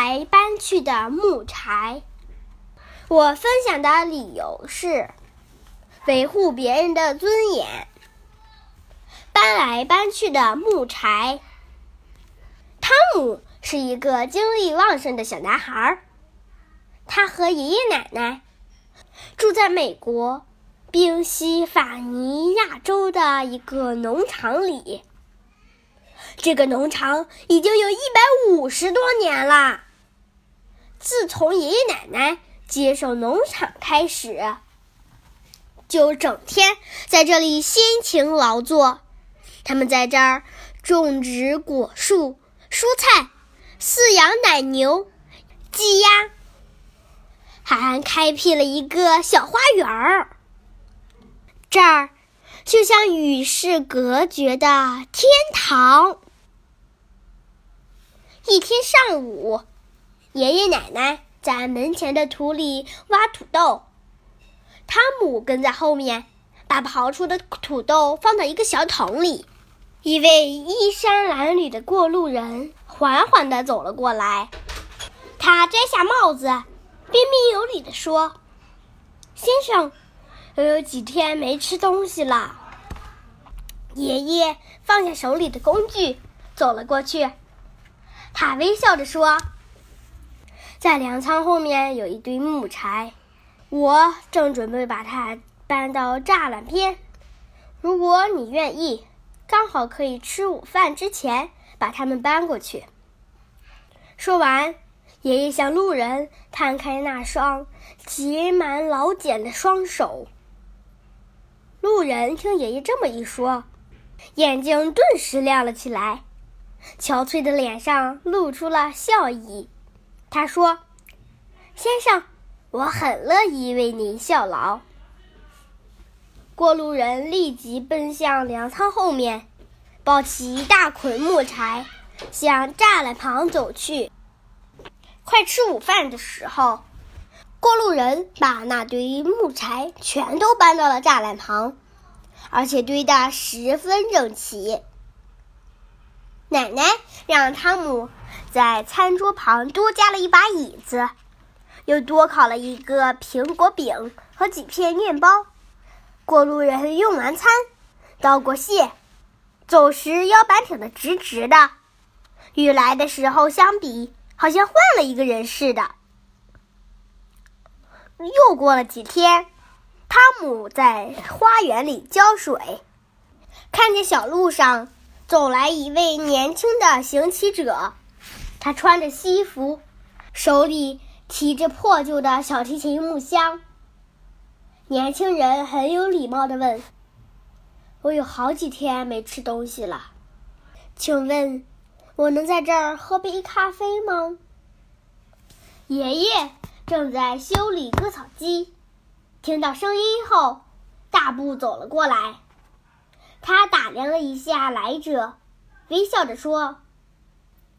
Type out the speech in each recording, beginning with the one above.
来搬去的木柴。我分享的理由是维护别人的尊严。搬来搬去的木柴。汤姆是一个精力旺盛的小男孩，他和爷爷奶奶住在美国宾夕法尼亚州的一个农场里。这个农场已经有一百五十多年了。自从爷爷奶奶接手农场开始，就整天在这里辛勤劳作。他们在这儿种植果树、蔬菜，饲养奶牛、鸡鸭，还开辟了一个小花园儿。这儿就像与世隔绝的天堂。一天上午，爷爷奶奶在门前的土里挖土豆，汤姆跟在后面，把刨出的土豆放到一个小桶里。一位衣衫褴褛的过路人缓缓地走了过来，他摘下帽子，彬彬有礼地说：“先生，我有几天没吃东西了。”爷爷放下手里的工具，走了过去。他微笑着说：“在粮仓后面有一堆木柴，我正准备把它搬到栅栏边。如果你愿意，刚好可以吃午饭之前把它们搬过去。”说完，爷爷向路人摊开那双结满老茧的双手。路人听爷爷这么一说，眼睛顿时亮了起来。憔悴的脸上露出了笑意。他说：“先生，我很乐意为您效劳。”过路人立即奔向粮仓后面，抱起一大捆木柴，向栅栏旁走去。快吃午饭的时候，过路人把那堆木柴全都搬到了栅栏旁，而且堆得十分整齐。奶奶让汤姆在餐桌旁多加了一把椅子，又多烤了一个苹果饼和几片面包。过路人用完餐，道过谢，走时腰板挺得直直的，与来的时候相比，好像换了一个人似的。又过了几天，汤姆在花园里浇水，看见小路上。走来一位年轻的行乞者，他穿着西服，手里提着破旧的小提琴木箱。年轻人很有礼貌地问：“我有好几天没吃东西了，请问，我能在这儿喝杯咖啡吗？”爷爷正在修理割草机，听到声音后，大步走了过来。他打量了一下来者，微笑着说：“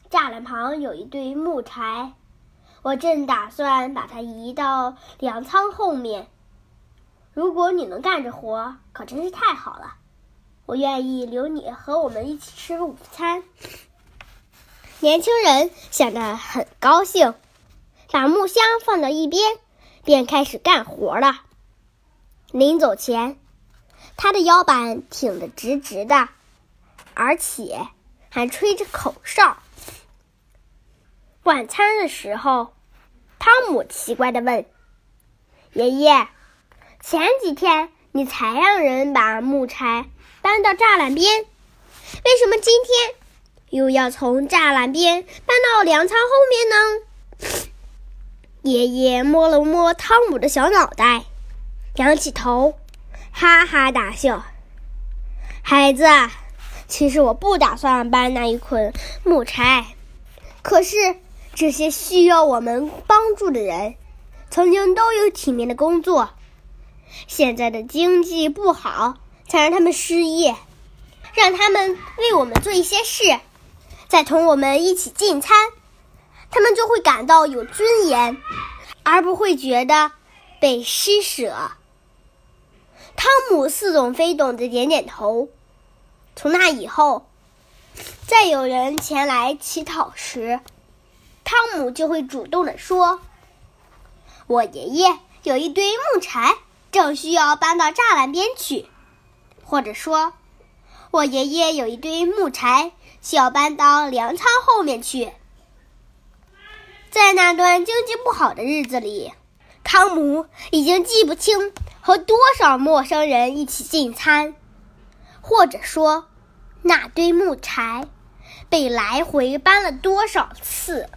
栅栏旁有一堆木柴，我正打算把它移到粮仓后面。如果你能干这活，可真是太好了。我愿意留你和我们一起吃午餐。”年轻人显得很高兴，把木箱放到一边，便开始干活了。临走前。他的腰板挺得直直的，而且还吹着口哨。晚餐的时候，汤姆奇怪地问：“爷爷，前几天你才让人把木柴搬到栅栏边，为什么今天又要从栅栏边搬到粮仓后面呢？”爷爷摸了摸汤姆的小脑袋，仰起头。哈哈大笑，孩子，其实我不打算搬那一捆木柴。可是这些需要我们帮助的人，曾经都有体面的工作。现在的经济不好，才让他们失业。让他们为我们做一些事，再同我们一起进餐，他们就会感到有尊严，而不会觉得被施舍。汤姆似懂非懂的点点头。从那以后，再有人前来乞讨时，汤姆就会主动的说：“我爷爷有一堆木柴，正需要搬到栅栏边去。”或者说：“我爷爷有一堆木柴，需要搬到粮仓后面去。”在那段经济不好的日子里，汤姆已经记不清和多少陌生人一起进餐，或者说，那堆木柴被来回搬了多少次。